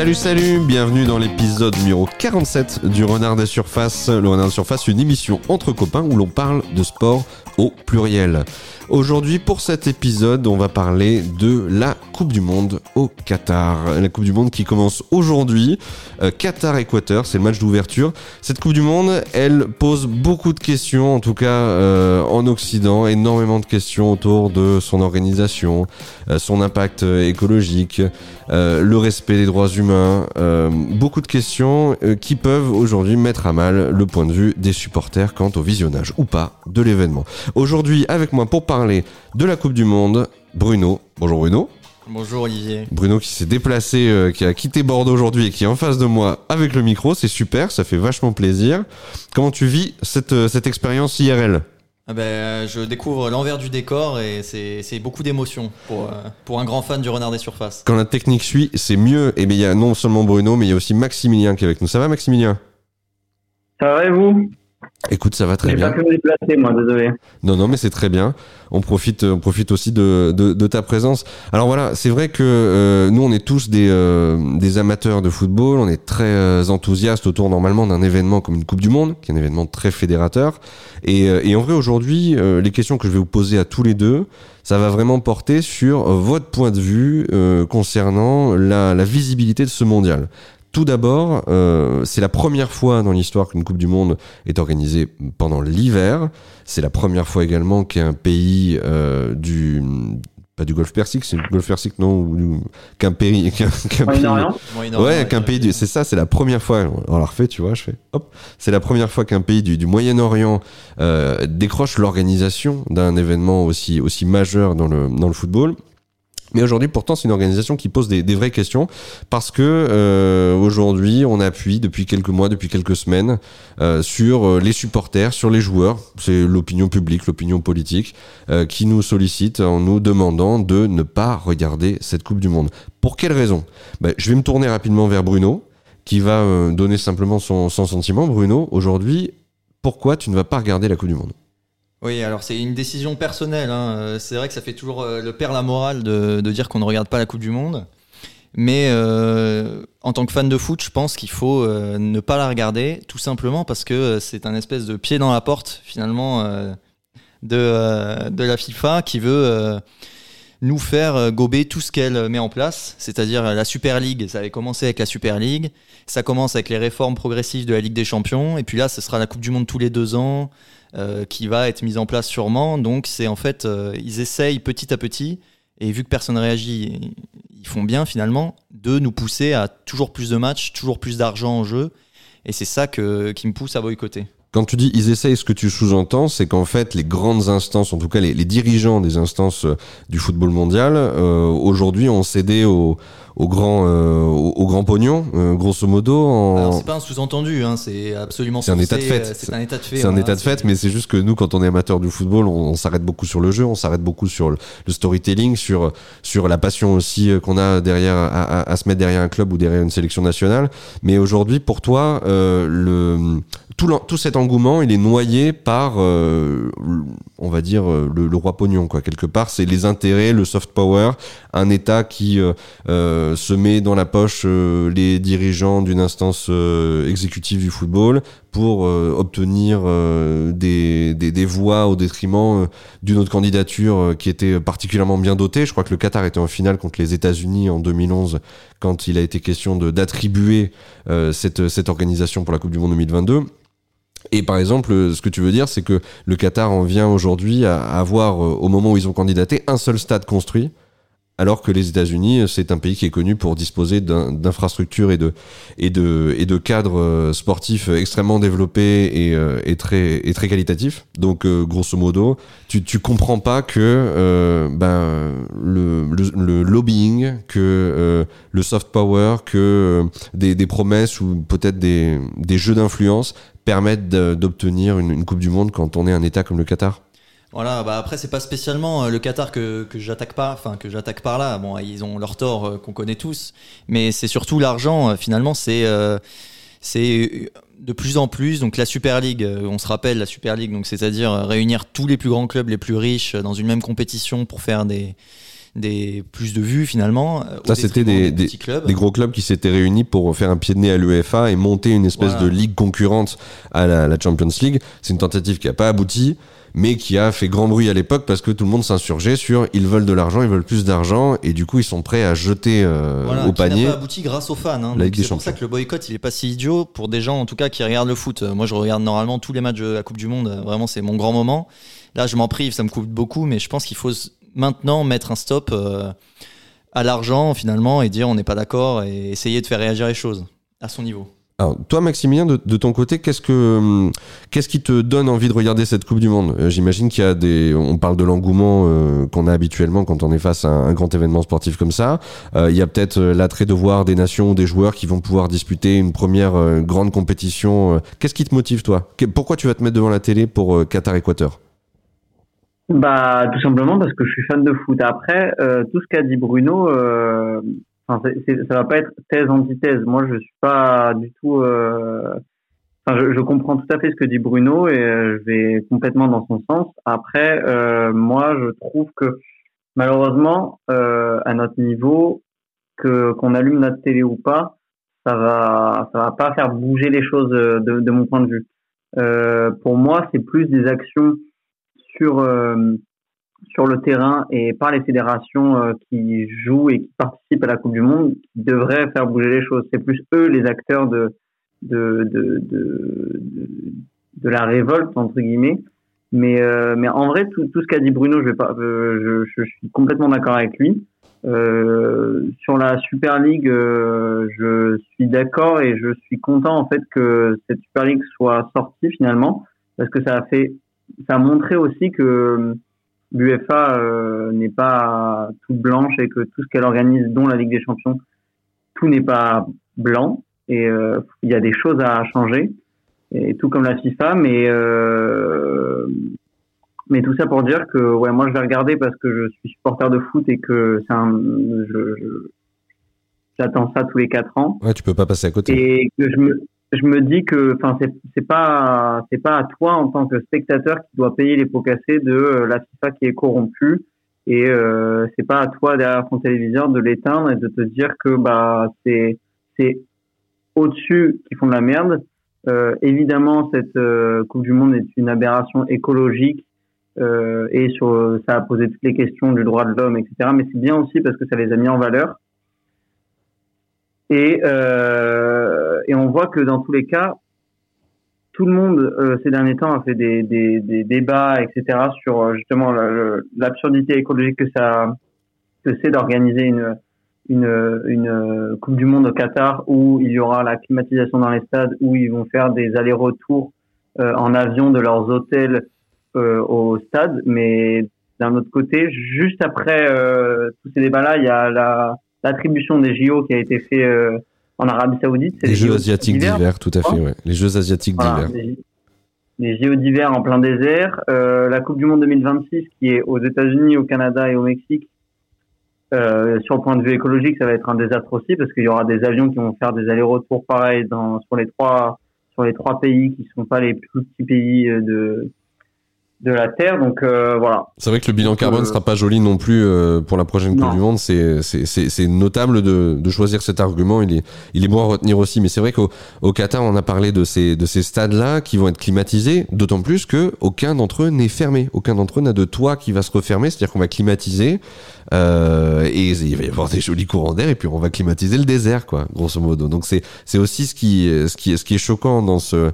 Salut, salut, bienvenue dans l'épisode numéro 47 du Renard des Surfaces. Le Renard des Surfaces, une émission entre copains où l'on parle de sport au pluriel. Aujourd'hui, pour cet épisode, on va parler de la Coupe du Monde au Qatar. La Coupe du Monde qui commence aujourd'hui. Euh, Qatar-Équateur, c'est le match d'ouverture. Cette Coupe du Monde, elle pose beaucoup de questions, en tout cas euh, en Occident, énormément de questions autour de son organisation, euh, son impact écologique, le respect des droits humains. beaucoup de questions qui peuvent aujourd'hui mettre à mal le point de vue des supporters quant au visionnage ou pas de l'événement. Aujourd'hui, avec moi pour parler de la Coupe du Monde, Bruno. Bonjour Bruno. Bonjour Olivier. Bruno qui s'est déplacé, euh, qui a quitté Bordeaux aujourd'hui et qui est en face de moi avec le micro, c'est super, ça fait vachement plaisir. Comment tu vis cette, euh, cette expérience IRL ah ben, Je découvre l'envers du décor et c'est beaucoup d'émotions pour, euh, pour un grand fan du Renard des Surfaces. Quand la technique suit, c'est mieux. Et il y a non seulement Bruno, mais il y a aussi Maximilien qui est avec nous. Ça va Maximilien? Ça va et vous? Écoute, ça va très bien. Pas pu me déplacer, moi, désolé. Non, non, mais c'est très bien. On profite, on profite aussi de, de, de ta présence. Alors voilà, c'est vrai que euh, nous, on est tous des, euh, des amateurs de football. On est très euh, enthousiastes autour normalement d'un événement comme une Coupe du Monde, qui est un événement très fédérateur. Et, et en vrai, aujourd'hui, les questions que je vais vous poser à tous les deux, ça va vraiment porter sur votre point de vue concernant la, la visibilité de ce mondial. Tout d'abord, euh, c'est la première fois dans l'histoire qu'une Coupe du Monde est organisée pendant l'hiver. C'est la première fois également qu'un pays euh, du pas du Golfe Persique, c'est le Golfe Persique non, qu'un pays, qu'un pays, ouais, qu'un pays, c'est ça, c'est la première fois. On l'a refait, tu vois, je fais, hop, c'est la première fois qu'un pays du, du Moyen-Orient euh, décroche l'organisation d'un événement aussi aussi majeur dans le dans le football. Mais aujourd'hui, pourtant, c'est une organisation qui pose des, vraies questions parce que euh, aujourd'hui, on appuie depuis quelques mois, depuis quelques semaines, euh, sur euh, les supporters, sur les joueurs. C'est l'opinion publique, l'opinion politique qui nous sollicite en nous demandant de ne pas regarder cette Coupe du Monde. Pour quelle raison? Ben, Je vais me tourner rapidement vers Bruno, qui va donner simplement son, son sentiment. Bruno, aujourd'hui, pourquoi tu ne vas pas regarder la Coupe du Monde? Oui, alors c'est une décision personnelle. Hein. Euh, c'est vrai que ça fait toujours euh, le père la morale de, dire qu'on ne regarde pas la Coupe du Monde. Mais euh, en tant que fan de foot, je pense qu'il faut ne pas la regarder, tout simplement parce que c'est un espèce de pied dans la porte, finalement, de, de la FIFA qui veut nous faire gober tout ce qu'elle met en place, c'est-à-dire la Super League. Ça avait commencé avec la Super League, ça commence avec les réformes progressives de la Ligue des Champions, et puis là, ce sera la Coupe du Monde tous les deux ans. Euh, qui va être mise en place sûrement. Donc c'est en fait, euh, ils essayent petit à petit, et vu que personne ne réagit, ils font bien finalement, de nous pousser à toujours plus de matchs, toujours plus d'argent en jeu. Et c'est ça que, qui me pousse à boycotter. Quand tu dis ils essayent, ce que tu sous-entends, c'est qu'en fait, les grandes instances, en tout cas les, dirigeants des instances euh, du football mondial, aujourd'hui ont cédé au, au grand, euh, au, au, grand pognon, euh, grosso modo. En... Alors c'est pas un sous-entendu, hein, c'est absolument. C'est un état de fait. Euh, c'est un état de fait. C'est un état de fait, mais c'est juste que nous, quand on est amateur du football, on, on s'arrête beaucoup sur le jeu, on s'arrête beaucoup sur le, le, storytelling, sur sur la passion aussi qu'on a derrière à, à, à, se mettre derrière un club ou derrière une sélection nationale. Mais aujourd'hui, pour toi, le tout, tout cet engouement, il est noyé par, euh, on va dire, le, le, roi pognon, quoi. Quelque part, c'est les intérêts, le soft power, un État qui euh, euh, se met dans la poche euh, les dirigeants d'une instance euh, exécutive du football pour euh, obtenir des, des, des, voix au détriment d'une autre candidature qui était particulièrement bien dotée. Je crois que le Qatar était en finale contre les États-Unis en 2011 quand il a été question d'attribuer cette, cette organisation pour la Coupe du Monde 2022. Et par exemple, ce que tu veux dire, c'est que le Qatar en vient aujourd'hui à avoir, au moment où ils ont candidaté, un seul stade construit alors que les États-Unis, c'est un pays qui est connu pour disposer d'infrastructures et de, et, de, et de cadres euh, sportifs extrêmement développés et, euh, et, très, et très qualitatifs. Donc, euh, grosso modo, tu, tu comprends pas que euh, ben, le, le, lobbying, que euh, le soft power, que des, des promesses ou peut-être des, des jeux d'influence permettent d'obtenir une, une Coupe du Monde quand on est un État comme le Qatar voilà, bah après c'est pas spécialement euh, le Qatar que, que j'attaque pas, enfin que j'attaque par là. Bon, ils ont leur tort euh, qu'on connaît tous, mais c'est surtout l'argent. Euh, finalement, c'est c'est de plus en plus. Donc la Super League, on se rappelle la Super League, donc c'est-à-dire réunir tous les plus grands clubs les plus riches dans une même compétition pour faire des des plus de vues finalement. euh, Ça, c'était des- petits clubs. Des gros clubs qui s'étaient réunis pour faire un pied de nez à l'UEFA et monter une espèce Voilà. de ligue concurrente à la, la Champions League. C'est une tentative qui n'a pas abouti, mais qui a fait grand bruit à l'époque parce que tout le monde s'insurgeait sur ils veulent de l'argent, ils veulent plus d'argent, et du coup ils sont prêts à jeter euh, Voilà, au qui n'a panier. pas abouti grâce aux fans. hein. C'est pour ça que le boycott, il est pas si idiot pour des gens en tout cas qui regardent le foot. Euh, Moi, je regarde normalement tous les matchs de la Coupe du Monde. Euh, Vraiment, c'est mon grand moment. Là, je m'en prive, ça me coûte beaucoup, mais je pense qu'il faut maintenant mettre un stop euh, à l'argent finalement et dire on n'est pas d'accord et essayer de faire réagir les choses à son niveau. Alors, toi, Maximilien, de, ton côté, qu'est-ce que hum, qu'est-ce qui te donne envie de regarder cette Coupe du Monde? Euh, J'imagine qu'il y a des, on parle de l'engouement euh, qu'on a habituellement quand on est face à un, grand événement sportif comme ça. Il y a peut-être l'attrait de voir des nations des joueurs qui vont pouvoir disputer une première grande compétition. Qu'est-ce qui te motive, toi? Pourquoi tu vas te mettre devant la télé pour Qatar-Équateur? Bah, tout simplement parce que je suis fan de foot. Après, euh, tout ce qu'a dit Bruno, euh, ça va pas être thèse antithèse. Moi, je suis pas du tout. euh, Enfin, je, je comprends tout à fait ce que dit Bruno et euh, je vais complètement dans son sens. Après, euh, moi, je trouve que malheureusement, euh, à notre niveau, que qu'on allume notre télé ou pas, ça va, ça va pas faire bouger les choses de, de mon point de vue. Pour moi, c'est plus des actions sur euh, sur le terrain et par les fédérations euh, qui jouent et qui participent à la Coupe du Monde qui devraient faire bouger les choses. C'est plus eux les acteurs de de de de, de, la révolte entre guillemets. Mais euh, mais en vrai tout, tout ce qu'a dit Bruno, je suis complètement d'accord avec lui. Sur la Super League, je suis d'accord et je suis content en fait que cette Super League soit sortie finalement parce que ça a fait ça a montré aussi que l'UEFA euh, n'est pas toute blanche et que tout ce qu'elle organise, dont la Ligue des Champions, tout n'est pas blanc. Et euh, il y a des choses à changer, et tout comme la FIFA, mais euh, mais tout ça pour dire que ouais, moi je vais regarder parce que je suis supporter de foot et que c'est un, je, je- j'attends ça tous les quatre ans. Ouais, tu peux pas passer à côté. et que je me je me dis que enfin c'est c'est pas c'est pas à toi en tant que spectateur qui doit payer les pots cassés de euh, la FIFA qui est corrompue. Et euh, c'est pas à toi derrière ton téléviseur de l'éteindre et de te dire que bah c'est c'est au-dessus qui font de la merde. Euh, évidemment cette euh, Coupe du Monde est une aberration écologique euh, et sur ça a posé toutes les questions du droit de l'homme etc mais c'est bien aussi parce que ça les a mis en valeur. Et, euh, et on voit que dans tous les cas, tout le monde euh, ces derniers temps a fait des, débats, etc., sur euh, justement l'absurdité écologique que ça que c'est d'organiser une, une, Coupe du Monde au Qatar où il y aura la climatisation dans les stades, où ils vont faire des allers-retours euh, en avion de leurs hôtels au stade. Mais d'un autre côté, juste après tous ces débats-là, il y a la l'attribution des JO qui a été fait en Arabie Saoudite. c'est Les Jeux asiatiques d'hiver. tout à fait, ouais. Les Jeux asiatiques Voilà, d'hiver. les, les JO d'hiver en plein désert, euh, la Coupe du Monde 2026 qui est aux États-Unis, au Canada et au Mexique. Euh, sur le point de vue écologique, ça va être un désastre aussi parce qu'il y aura des avions qui vont faire des allers-retours pareils dans sur les trois sur les trois pays qui sont pas les plus petits pays euh, de de la Terre. Donc euh, voilà. C'est vrai que le bilan Donc, carbone euh, sera pas joli non plus euh, pour la prochaine Coupe du Monde. C'est c'est- c'est- c'est notable de, de choisir cet argument. Il est, il est bon à retenir aussi. Mais c'est vrai qu'au au Qatar, on a parlé de ces, de ces stades-là qui vont être climatisés, d'autant plus que aucun d'entre eux n'est fermé. Aucun d'entre eux n'a de toit qui va se refermer. C'est-à-dire qu'on va climatiser euh, et il va y avoir des jolis courants d'air et puis on va climatiser le désert, quoi, grosso modo. Donc c'est c'est aussi ce qui, ce qui, ce qui est choquant dans ce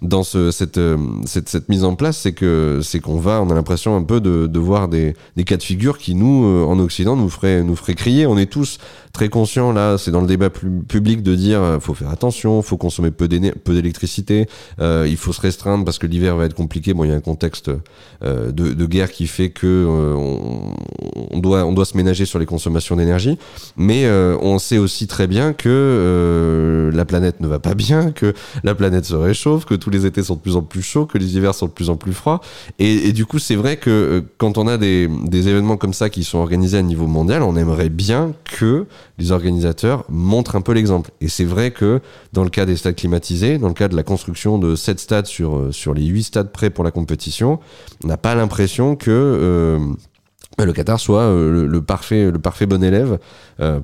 dans ce, cette, euh, cette, cette mise en place, c'est que c'est qu'on va, on a l'impression un peu de, de voir des, des cas de figure qui nous, euh, en Occident, nous nous ferait crier. On est tous très conscients là, c'est dans le débat public de dire, euh, faut faire attention, faut consommer peu d'électricité, euh, il faut se restreindre parce que l'hiver va être compliqué. Bon, il y a un contexte euh, de, guerre qui fait que euh, on, doit on doit se ménager sur les consommations d'énergie, mais on sait aussi très bien que la planète ne va pas bien, que la planète se réchauffe, que tous les étés sont de plus en plus chauds, que les hivers sont de plus en plus froids. Et, du coup, c'est vrai que quand on a des événements comme ça qui sont organisés à niveau mondial, on aimerait bien que les organisateurs montrent un peu l'exemple. Et c'est vrai que dans le cas des stades climatisés, dans le cas de la construction de 7 stades sur, euh, les 8 stades prêts pour la compétition, on n'a pas l'impression que... euh, le Qatar soit le, parfait le parfait bon élève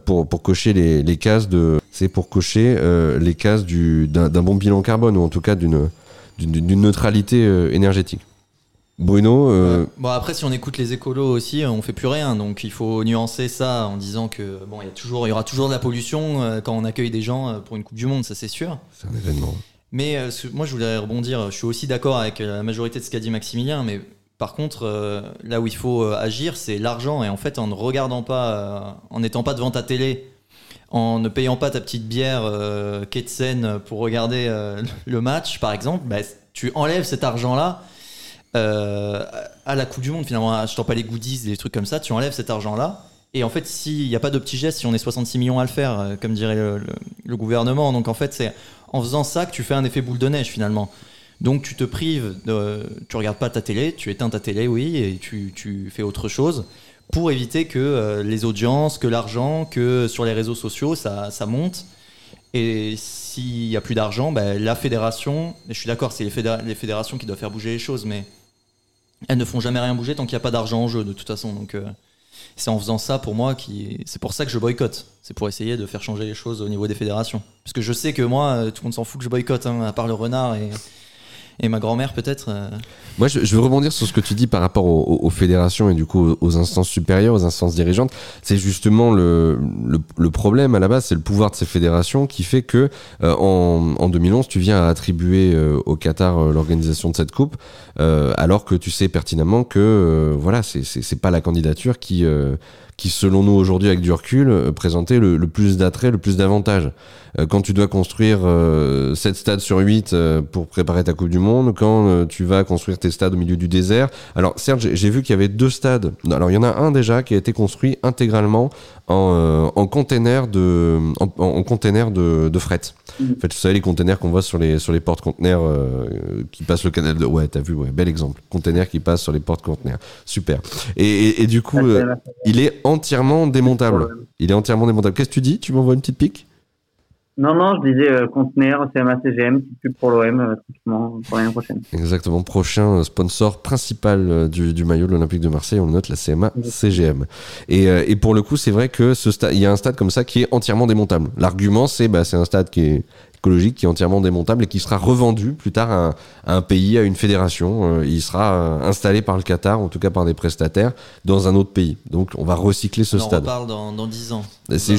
pour pour cocher les, cases de c'est pour cocher les cases du d'un bon bilan carbone ou en tout cas d'une neutralité énergétique. Bruno. Euh, bon après si on écoute les écolos aussi, on fait plus rien, donc il faut nuancer ça en disant que bon il y a toujours, il y aura toujours de la pollution euh, quand on accueille des gens euh, pour une Coupe du Monde, ça c'est sûr. C'est un événement. Mais moi je voulais rebondir, je suis aussi d'accord avec la majorité de ce qu'a dit Maximilien, mais par contre là où il faut agir c'est l'argent et en fait en ne regardant pas, en n'étant pas devant ta télé en ne payant pas ta petite bière euh, Ketsen pour regarder le match, par exemple, bah, tu enlèves cet argent-là euh, à la Coupe du Monde, finalement, achetant pas les goodies, des trucs comme ça, tu enlèves cet argent-là. Et en fait, s'il n'y a pas de petits gestes, si on est 66 millions à le faire, euh, comme dirait le, gouvernement, donc en fait, c'est en faisant ça que tu fais un effet boule de neige finalement. Donc tu te prives, de, tu regardes pas ta télé, tu éteins ta télé, oui, et tu, fais autre chose pour éviter que euh, les audiences, que l'argent, que sur les réseaux sociaux, ça, monte. Et s'il n'y a plus d'argent, ben, la fédération, je suis d'accord, c'est les, les, fédérations qui doivent faire bouger les choses, mais elles ne font jamais rien bouger tant qu'il n'y a pas d'argent en jeu de toute façon. Donc euh, c'est en faisant ça pour moi qui c'est pour ça que je boycotte. C'est pour essayer de faire changer les choses au niveau des fédérations. Parce que je sais que moi, euh, tout le monde s'en fout que je boycotte, hein, à part le renard et et ma grand-mère peut-être. Euh. Moi, je, veux rebondir sur ce que tu dis par rapport aux, fédérations et du coup aux instances supérieures, aux instances dirigeantes. C'est justement le, le, problème à la base, c'est le pouvoir de ces fédérations qui fait que euh, en, en, 2011, tu viens à attribuer euh, au Qatar l'organisation de cette coupe, alors que tu sais pertinemment que voilà, c'est pas la candidature qui qui, selon nous aujourd'hui avec du recul, présentait le, plus d'attrait, le plus d'avantages. Euh, quand tu dois construire 7 euh, stades sur 8 pour préparer ta Coupe du Monde, quand tu vas construire tes stades au milieu du désert. Alors certes, j'ai vu qu'il y avait deux stades. Alors il y en a un déjà qui a été construit intégralement en, en container de en, container de, de fret. Mm. En fait, vous savez les containers qu'on voit sur les sur les portes conteneurs qui passent le canal de ouais, t'as vu ouais, bel exemple. Container qui passe sur les portes conteneurs. Super. Et, et, du coup, il est entièrement démontable. Il est entièrement démontable. Qu'est-ce que tu dis? Tu m'envoies une petite pique? Non, non, je disais euh, conteneur, CMA CGM, petite pub pour l'OM, euh, pour l'année prochaine. Exactement, prochain euh, sponsor principal euh, du, du maillot de l'Olympique de Marseille, on le note la CMA CGM. Et, et pour le coup, c'est vrai que ce stade, il y a un stade comme ça qui est entièrement démontable. L'argument, c'est bah, c'est un stade qui est écologique qui est entièrement démontable et qui sera revendu plus tard à un, pays, à une fédération. Euh, il sera euh, installé par le Qatar, en tout cas par des prestataires, dans un autre pays. Donc on va recycler ce on stade. On parle dans, dans 10 ans.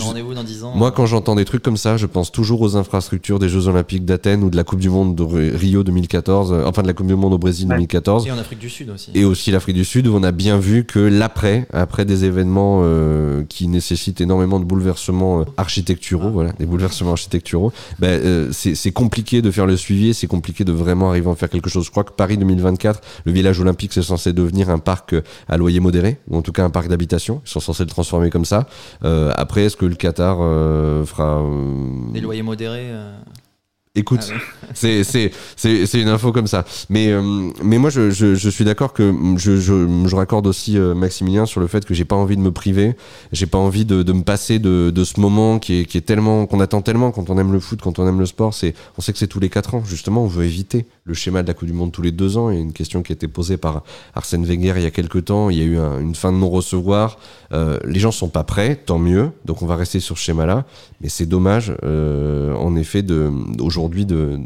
Rendez-vous dans 10 ans. Moi, quand j'entends des trucs comme ça, je pense toujours aux infrastructures des Jeux Olympiques d'Athènes ou de la Coupe du Monde de Rio 2014, euh, enfin de la Coupe du Monde au Brésil 2014. Et en Afrique du Sud aussi. Et aussi l'Afrique du Sud, où on a bien vu que l'après, après des événements qui nécessitent énormément de bouleversements architecturaux, ah. voilà, des bouleversements architecturaux, ben, euh, c'est compliqué de faire le suivi, c'est compliqué de vraiment arriver à faire quelque chose. Je crois que Paris 2024, le village olympique, c'est censé devenir un parc euh, à loyer modéré, ou en tout cas un parc d'habitation. Ils sont censés le transformer comme ça. Euh, est-ce que le Qatar fera des loyers modérés Écoute, ah c'est une info comme ça. Mais euh, mais moi je, je, je suis d'accord que je, je je raccorde aussi euh, Maximilien sur le fait que j'ai pas envie de me priver, j'ai pas envie de, de me passer de, de ce moment qui est qui est tellement qu'on attend tellement quand on aime le foot, quand on aime le sport, c'est on sait que c'est tous les quatre ans. Justement, on veut éviter le schéma de la Coupe du monde tous les deux ans, il y a une question qui a été posée par Arsène Wenger il y a quelques temps, il y a eu une fin de non-recevoir, euh, les gens sont pas prêts, tant mieux, donc on va rester sur ce schéma-là, mais c'est dommage en effet de aujourd'hui de,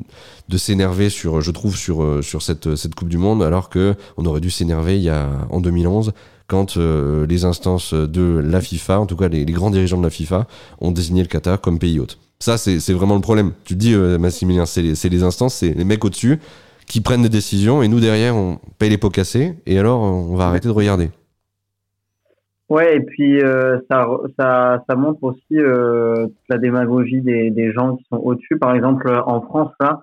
de s'énerver sur, je trouve, sur, euh, sur cette, cette Coupe du Monde, alors que on aurait dû s'énerver il y a, en 2011 quand euh, les instances de la FIFA, en tout cas les, grands dirigeants de la FIFA, ont désigné le Qatar comme pays hôte. Ça, c'est vraiment le problème. Tu te dis, euh, Massimilien, c'est les, les, instances, c'est les mecs au-dessus qui prennent des décisions et nous derrière, on paye les pots cassés et alors on va arrêter de regarder. Ouais, et puis euh, ça, ça, ça montre aussi euh, la démagogie des, des gens qui sont au-dessus. Par exemple, en France, là,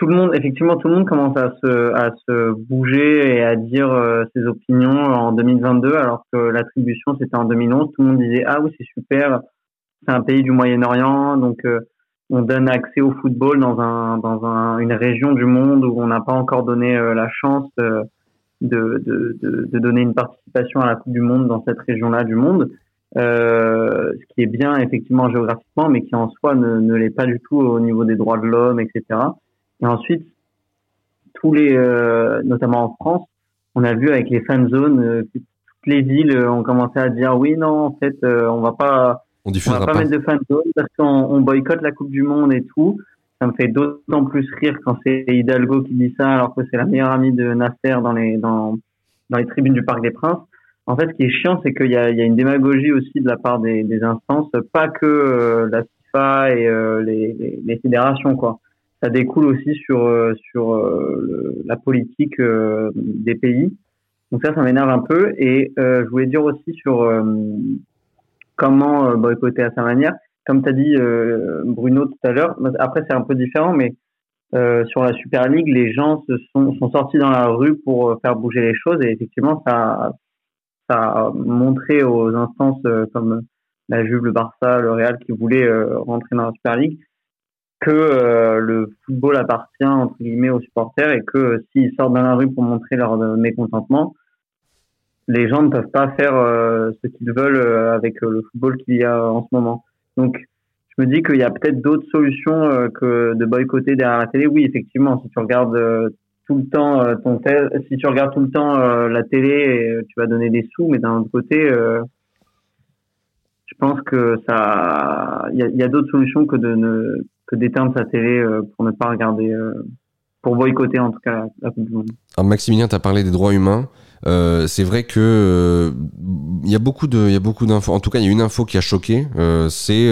tout le monde, effectivement, tout le monde commence à se, à se bouger et à dire euh, ses opinions en 2022, alors que l'attribution c'était en 2011. Tout le monde disait ah oui c'est super, c'est un pays du Moyen-Orient, donc euh, on donne accès au football dans un dans un, une région du monde où on n'a pas encore donné euh, la chance de, de, de, de, donner une participation à la Coupe du Monde dans cette région-là du monde. Euh, ce qui est bien effectivement géographiquement, mais qui en soi ne, ne l'est pas du tout au niveau des droits de l'homme, etc. Et ensuite, tous les, euh, notamment en France, on a vu avec les fan zones, euh, les villes ont commencé à dire oui, non, en fait, on va pas, on, on va pas, mettre de fan zone parce qu'on on boycotte la Coupe du Monde et tout. Ça me fait d'autant plus rire quand c'est Hidalgo qui dit ça alors que c'est la meilleure amie de Nasser dans les, dans, dans les tribunes du Parc des Princes. En fait, ce qui est chiant, c'est qu'il y a, il y a une démagogie aussi de la part des, des instances, pas que la FIFA et les, les, les fédérations, quoi ça découle aussi sur euh, sur euh, la politique euh, des pays. Donc ça, ça m'énerve un peu. Et je voulais dire aussi sur comment boycotter à sa manière. Comme tu as dit, Bruno, tout à l'heure, après c'est un peu différent, mais sur la Super League, les gens se sont, sortis dans la rue pour faire bouger les choses. Et effectivement, ça, a montré aux instances comme la Juve, le Barça, le Real qui voulaient rentrer dans la Super League que euh, le football appartient entre guillemets aux supporters et que euh, s'ils sortent dans la rue pour montrer leur euh, mécontentement, les gens ne peuvent pas faire ce qu'ils veulent avec le football qu'il y a en ce moment. Donc, je me dis qu'il y a peut-être d'autres solutions que de boycotter derrière la télé. Oui, effectivement, si tu regardes tout le temps ton tel, si tu regardes tout le temps la télé, tu vas donner des sous, mais d'un autre côté, je pense que ça, il y a, d'autres solutions que de ne que d'éteindre sa télé euh, pour ne pas regarder, euh, pour boycotter en tout cas la, Coupe du Monde. Alors Maximilien, tu as parlé des droits humains. Euh, c'est vrai que il y a beaucoup de, il y a beaucoup d'infos. En tout cas, il y a une info qui a choqué. c'est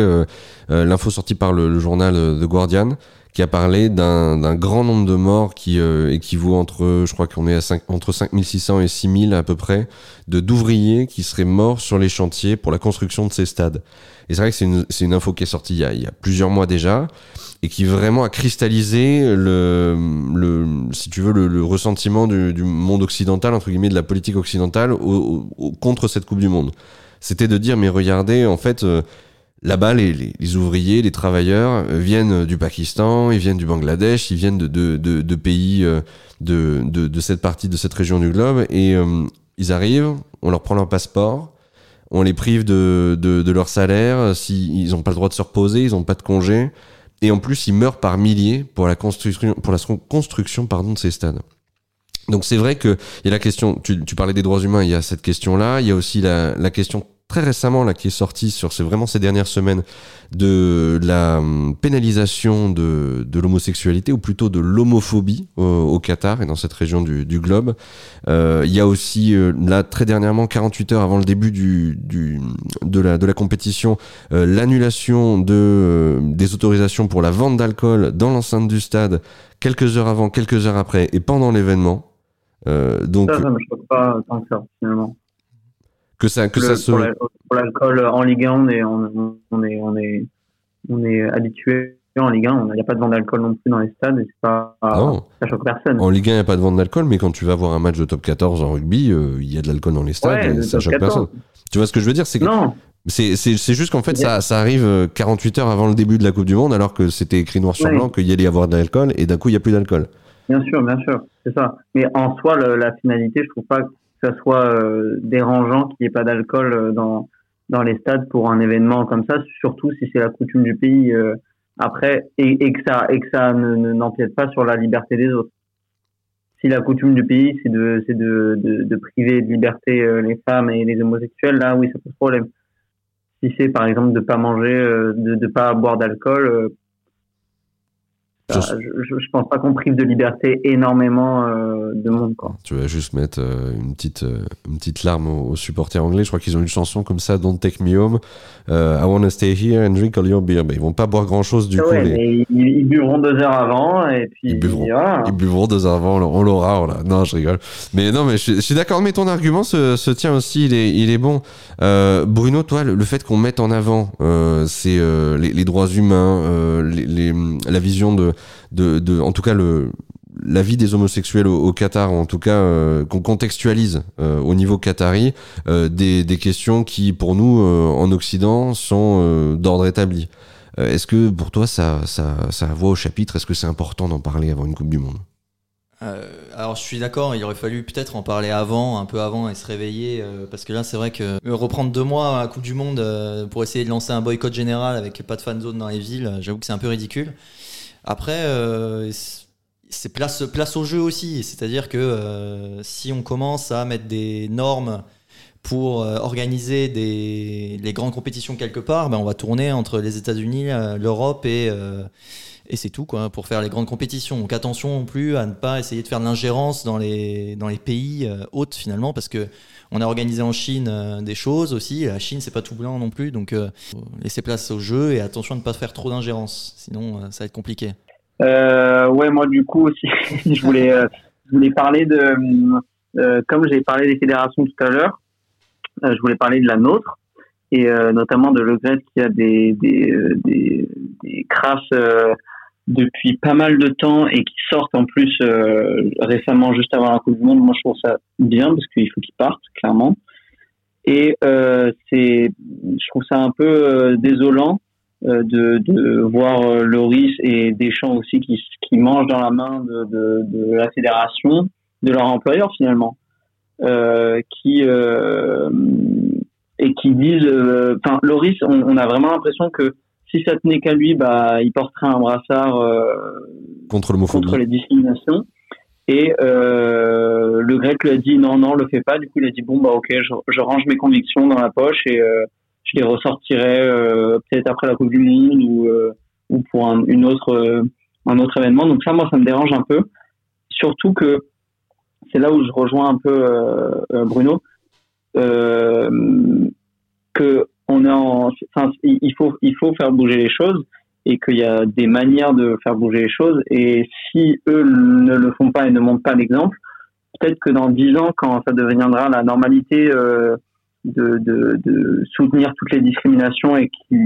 l'info sortie par le, journal The Guardian qui a parlé d'un grand nombre de morts qui équivaut entre, je crois qu'on est à 5, entre 5600 et 6000 à peu près, de d'ouvriers qui seraient morts sur les chantiers pour la construction de ces stades. Et c'est vrai que c'est une, une, info qui est sortie il y, a, il y, a, plusieurs mois déjà et qui vraiment a cristallisé le, le si tu veux, le, le ressentiment du, du, monde occidental, entre guillemets, de la politique occidentale au, au, contre cette Coupe du Monde. C'était de dire, mais regardez, en fait, euh, là-bas, les, les, les, ouvriers, les travailleurs euh, viennent du Pakistan, ils viennent du Bangladesh, ils viennent de, de, de, de pays euh, de, de, cette partie, de cette région du globe, et ils arrivent, on leur prend leur passeport, on les prive de, de, leur salaire, s'ils n'ont pas le droit de se reposer, ils n'ont pas de congé, et en plus ils meurent par milliers pour la construction, pour la construction pardon, de ces stades. Donc c'est vrai que il y a la question, tu, tu parlais des droits humains, il y a cette question-là, il y a aussi la, la question très récemment là qui est sorti sur c'est vraiment ces dernières semaines de la hum, pénalisation de, l'homosexualité ou plutôt de l'homophobie au, Qatar et dans cette région du, globe. Euh, il y a aussi euh, là très dernièrement 48 heures avant le début de la de la compétition euh, l'annulation de euh, des autorisations pour la vente d'alcool dans l'enceinte du stade quelques heures avant, quelques heures après et pendant l'événement. donc ça, pas finalement que ça, que ça se. Pour l'alcool en Ligue 1, on est, on, est, on est, on est habitué. En Ligue 1, il n'y a pas de vente d'alcool non plus dans les stades. Et pas, non. Ça choque personne. En Ligue 1, il n'y a pas de vente d'alcool, mais quand tu vas voir un match de top 14 en rugby, euh, il y a de l'alcool dans les stades et ça choque personne. Tu vois ce que je veux dire? C'est non. C'est, c'est, juste qu'en fait, ça, ça arrive 48 euh, heures avant le début de la Coupe du Monde, alors que c'était écrit noir sur blanc qu'il y allait y avoir de l'alcool, et d'un coup, il n'y a plus d'alcool. Bien sûr, bien sûr, c'est ça. Mais en soi, la finalité, je trouve pas ça soit euh, dérangeant qu'il n'y ait pas d'alcool euh, dans dans les stades pour un événement comme ça, surtout si c'est la coutume du pays euh, après et, et, que ça et que ça ne n'empiète pas sur la liberté des autres. Si la coutume du pays c'est de de, de, de, priver de liberté les femmes et les homosexuels, là oui ça pose problème. Si c'est par exemple de pas manger, de ne pas boire d'alcool, je, je, pense pas qu'on prive de liberté énormément euh, de monde. Quoi. Tu vas juste mettre euh, une, petite, euh, une petite larme aux, supporters anglais. Je crois qu'ils ont une chanson comme ça, Don't Take Me Home. I wanna stay here and drink all your beer. Mais ils vont pas boire grand chose du coup. ils, ils, buvront deux heures avant et puis ils buvront, ils buvront deux heures avant. On l'aura. Non, je rigole. Mais non, mais je, suis d'accord. Mais ton argument se, se, tient aussi. Il est, il est bon. Bruno, toi, le, fait qu'on mette en avant c'est les, les, droits humains, les, les, la vision de en tout cas la vie des homosexuels au, Qatar, en tout cas euh, qu'on contextualise euh, au niveau qatari, euh, des, questions qui, pour nous, en Occident, sont d'ordre établi. Est-ce que pour toi, ça, ça, au chapitre Est-ce que c'est important d'en parler avant une Coupe du Monde? Alors je suis d'accord, il aurait fallu peut-être en parler avant, un peu avant et se réveiller, parce que là c'est vrai que reprendre deux mois à la Coupe du Monde pour essayer de lancer un boycott général avec pas de fan zone dans les villes, j'avoue que c'est un peu ridicule. Après, euh, c'est place, au jeu aussi. C'est-à-dire que euh, si on commence à mettre des normes pour organiser des, les grandes compétitions quelque part, ben, on va tourner entre les États-Unis, l'Europe et, et c'est tout quoi, pour faire les grandes compétitions. Donc attention non plus à ne pas essayer de faire de l'ingérence dans les, dans les pays hôtes finalement, parce que on a organisé en Chine euh, des choses aussi. La Chine, c'est pas tout blanc non plus, donc euh, laissez place au jeu et attention à ne pas faire trop d'ingérence, sinon euh, ça va être compliqué. ouais, moi du coup aussi, je voulais, je voulais parler de, comme j'ai parlé des fédérations tout à l'heure, je voulais parler de la nôtre et notamment de Le qui a des des, des, des crasses depuis pas mal de temps et qui sortent en plus euh, récemment juste avant la Coupe du Monde, moi je trouve ça bien parce qu'il faut qu'ils partent clairement. Et euh, c'est, je trouve ça un peu euh, désolant euh, de, de voir Loris et Deschamps aussi qui, qui mangent dans la main de, de, de la fédération, de leur employeur finalement, qui et qui disent, enfin Loris, on, on a vraiment l'impression que si ça tenait qu'à lui, bah, il porterait un brassard euh, contre contre les discriminations. Et euh, le grec lui a dit non, non, le fais pas. Du coup, il a dit bon bah ok, je, range mes convictions dans la poche et euh, je les ressortirai euh, peut-être après la Coupe du Monde ou ou pour un, une autre un autre événement. Donc ça, moi, ça me dérange un peu. Surtout que c'est là où je rejoins un peu Bruno que on est en, il faut, il faut faire bouger les choses et qu'il y a des manières de faire bouger les choses. Et si eux ne le font pas et ne montrent pas l'exemple, peut-être que dans dix ans, quand ça deviendra la normalité euh, de, de, de, soutenir toutes les discriminations et qui,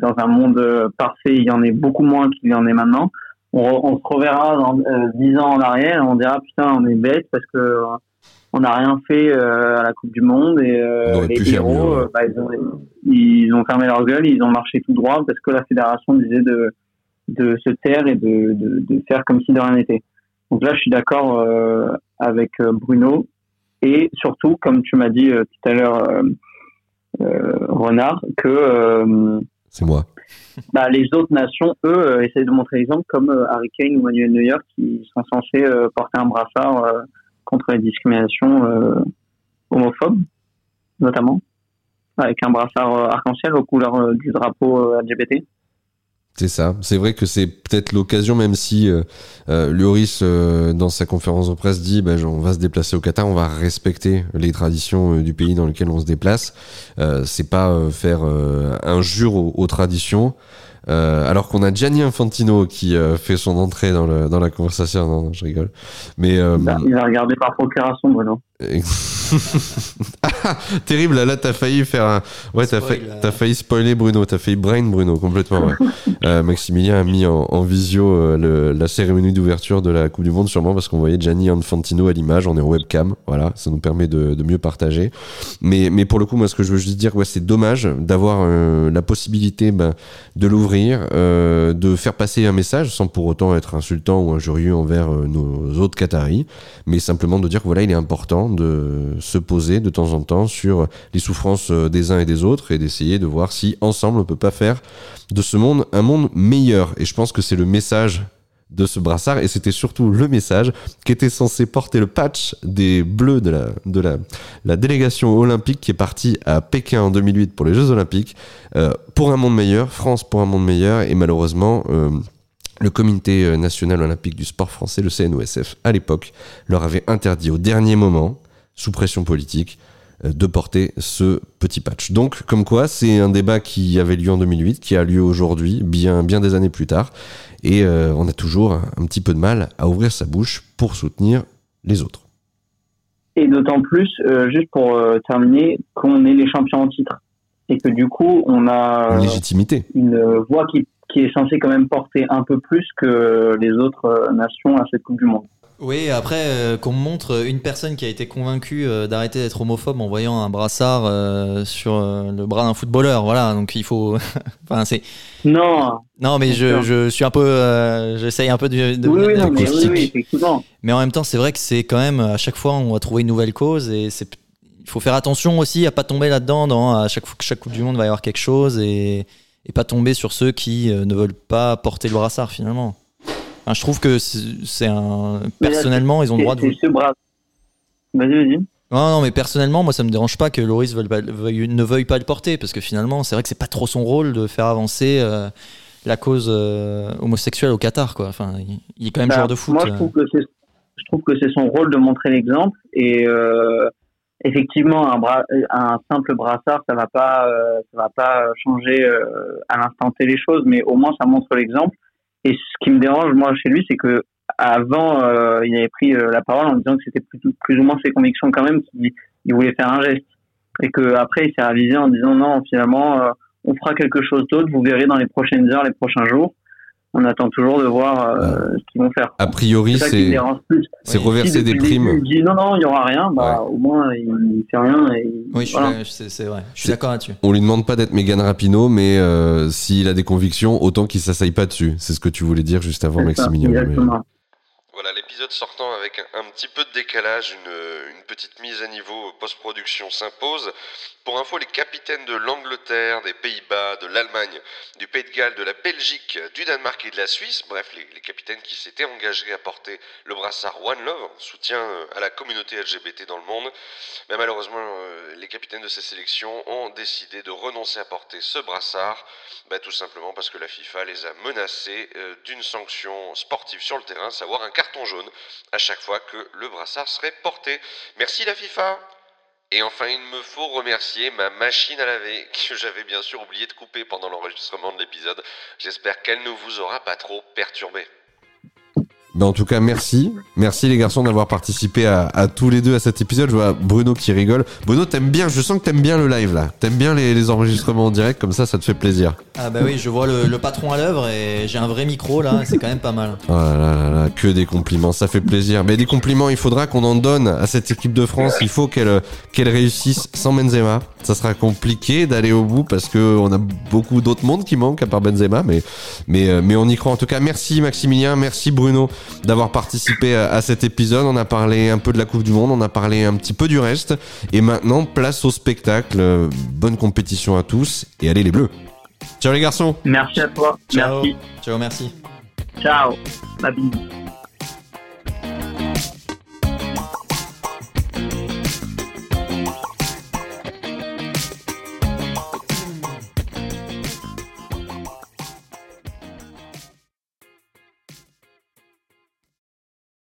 dans un monde parfait, il y en ait beaucoup moins qu'il y en est maintenant, on, on se reverra dans euh, dix ans en arrière et on dira putain, on est bête parce que on n'a rien fait euh, à la Coupe du Monde et euh, les héros, euh, bah, ils, ont, ils, ont, fermé leur gueule, ils ont marché tout droit parce que la fédération disait de, de se taire et de, de, de faire comme si de rien n'était. Donc là, je suis d'accord avec Bruno et surtout, comme tu m'as dit tout à l'heure, Renard, que c'est moi. Bah, les autres nations, eux, essayent de montrer l'exemple, comme Harry Kane ou Manuel Neuer, qui sont censés porter un brassard contre les discriminations euh, homophobes, notamment, avec un brassard euh, arc-en-ciel aux couleurs euh, du drapeau LGBT. C'est ça. C'est vrai que c'est peut-être l'occasion, même si euh, dans sa conférence de presse, dit bah, on va se déplacer au Qatar, on va respecter les traditions du pays dans lequel on se déplace. C'est pas faire injure aux traditions. Euh, alors qu'on a Gianni Infantino qui euh, fait son entrée dans, le, dans la conversation. Non, non, je rigole. Mais, euh, il a regardé par procuration, Bruno. Terrible, là, t'as failli faire un. Ouais, t'as, failli, failli spoiler Bruno, t'as failli brain Bruno complètement. Ouais. euh, Maximilien a mis en, en visio euh, le, la cérémonie d'ouverture de la Coupe du Monde, sûrement parce qu'on voyait Gianni Infantino à l'image, on est en webcam, voilà, ça nous permet de, de, mieux partager. Mais, mais pour le coup, moi, ce que je veux juste dire, ouais, c'est dommage d'avoir euh, la possibilité ben, de l'ouvrir, euh, de faire passer un message sans pour autant être insultant ou injurieux envers nos autres Qataris, mais simplement de dire que voilà, il est important de se poser de temps en temps sur les souffrances euh, des uns et des autres et d'essayer de voir si ensemble on peut pas faire de ce monde un monde meilleur. Et je pense que c'est le message de ce brassard. Et c'était surtout le message qui était censé porter le patch des bleus de la, délégation olympique qui est partie à Pékin en 2008 pour les Jeux olympiques. Euh, pour un monde meilleur, France pour un monde meilleur. Et malheureusement euh, le comité national olympique du sport français, le CNOSF, à l'époque, leur avait interdit au dernier moment sous pression politique, euh, de porter ce petit patch. Donc, comme quoi, c'est un débat qui avait lieu en 2008, qui a lieu aujourd'hui, bien, bien des années plus tard, et euh, on a toujours un, petit peu de mal à ouvrir sa bouche pour soutenir les autres. Et d'autant plus, euh, juste pour terminer, qu'on est les champions en titre. Et que du coup, on a légitimité. une voix qui, qui est censée quand même porter un peu plus que les autres nations à cette Coupe du Monde. Oui, après euh, qu'on montre une personne qui a été convaincue euh, d'arrêter d'être homophobe en voyant un brassard euh, sur le bras d'un footballeur, voilà. Donc il faut, enfin c'est. Non. Non, mais je, je, suis un peu, j'essaye un peu de. de oui, oui, non, mais, oui, oui, effectivement. Mais en même temps, c'est vrai que c'est quand même à chaque fois on va trouver une nouvelle cause et c'est. Il faut faire attention aussi à pas tomber là-dedans. Dans à chaque fois chaque Coupe du Monde va y avoir quelque chose et et pas tomber sur ceux qui ne veulent pas porter le brassard finalement je trouve que c'est un. Personnellement, ils ont le droit de. Ce bras... Vas-y, vas-y. Non, non, mais personnellement, moi, ça me dérange pas que Loris ne veuille pas le porter, parce que finalement, c'est vrai que c'est pas trop son rôle de faire avancer euh, la cause euh, homosexuelle au Qatar, quoi. Enfin, il, est quand même bah, joueur de foot. Moi, je trouve que c'est, je trouve que c'est son rôle de montrer l'exemple, et euh, effectivement, un, un simple brassard, ça va pas, ça va pas changer à l'instant T les choses, mais au moins, ça montre l'exemple. Et ce qui me dérange, moi, chez lui, c'est que avant, euh, il avait pris euh, la parole en disant que c'était plus, plus ou moins ses convictions quand même qu'il voulait faire un geste. Et que après, il s'est avisé en disant non, finalement, euh, on fera quelque chose d'autre. Vous verrez dans les prochaines heures, les prochains jours on attend toujours de voir ce qu'ils vont faire. A priori, c'est c'est reverser des primes. il dit non, non, il n'y aura rien. Bah, Au moins, il ne fait rien. Et oui, c'est vrai. Je suis d'accord là-dessus. On lui demande pas d'être Megan Rapino, mais s'il a des convictions, autant qu'il s'assaille pas dessus. C'est ce que tu voulais dire juste avant, Maximilien. Voilà, l'épisode sortant avec un, petit peu de décalage, une, petite mise à niveau post-production s'impose. Pour info, les capitaines de l'Angleterre, des Pays-Bas, de l'Allemagne, du Pays de Galles, de la Belgique, du Danemark et de la Suisse, bref, les, capitaines qui s'étaient engagés à porter le brassard One Love en soutien euh, à la communauté LGBT dans le monde, mais malheureusement, euh, les capitaines de ces sélections ont décidé de renoncer à porter ce brassard, bah, tout simplement parce que la FIFA les a menacés euh, d'une sanction sportive sur le terrain, savoir un carton jaune à chaque fois que le brassard serait porté. Merci la FIFA. Et enfin, il me faut remercier ma machine à laver, que j'avais bien sûr oublié de couper pendant l'enregistrement de l'épisode. J'espère qu'elle ne vous aura pas trop perturbé. Ben en tout cas, merci. Merci les garçons d'avoir participé à, tous les deux à cet épisode. Je vois Bruno qui rigole. Bruno, t'aimes bien, je sens que t'aimes bien le live là. T'aimes bien les, enregistrements en direct, comme ça, ça te fait plaisir. Ah bah oui, je vois le, patron à l'œuvre et j'ai un vrai micro là, c'est quand même pas mal. Oh là là là, que des compliments, ça fait plaisir. Mais des compliments, il faudra qu'on en donne à cette équipe de France. Il faut qu'elle qu'elle réussisse sans Benzema. Ça sera compliqué d'aller au bout parce que on a beaucoup d'autres mondes qui manquent à part Benzema, mais mais euh, mais on y croit en tout cas. Merci Maximilien, merci Bruno d'avoir participé à, cet épisode. On a parlé un peu de la Coupe du Monde, on a parlé un petit peu du reste. Et maintenant, place au spectacle. Bonne compétition à tous et allez les Bleus. Ciao les garçons. Merci à toi. Ciao. Merci. Ciao, merci. Ciao. La bise.